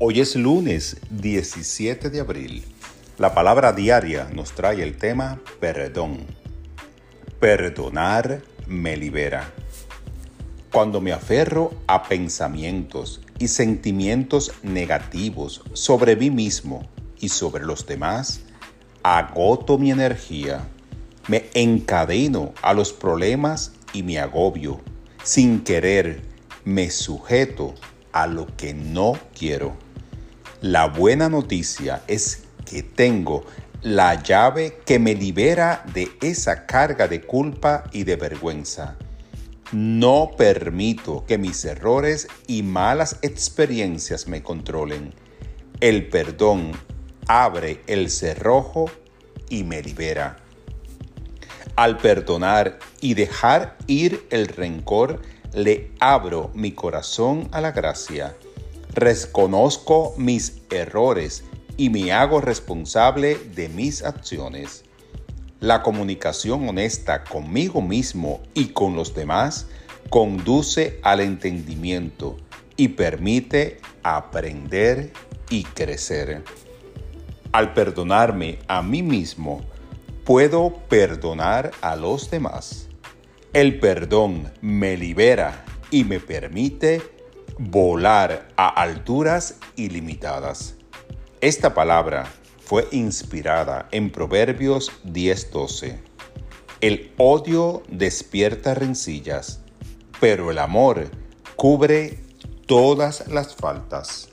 Hoy es lunes 17 de abril. La palabra diaria nos trae el tema perdón. Perdonar me libera. Cuando me aferro a pensamientos y sentimientos negativos sobre mí mismo y sobre los demás, agoto mi energía, me encadeno a los problemas y me agobio. Sin querer, me sujeto a lo que no quiero. La buena noticia es que tengo la llave que me libera de esa carga de culpa y de vergüenza. No permito que mis errores y malas experiencias me controlen. El perdón abre el cerrojo y me libera. Al perdonar y dejar ir el rencor, le abro mi corazón a la gracia reconozco mis errores y me hago responsable de mis acciones. La comunicación honesta conmigo mismo y con los demás conduce al entendimiento y permite aprender y crecer. Al perdonarme a mí mismo, puedo perdonar a los demás. El perdón me libera y me permite volar a alturas ilimitadas. Esta palabra fue inspirada en Proverbios 10:12. El odio despierta rencillas, pero el amor cubre todas las faltas.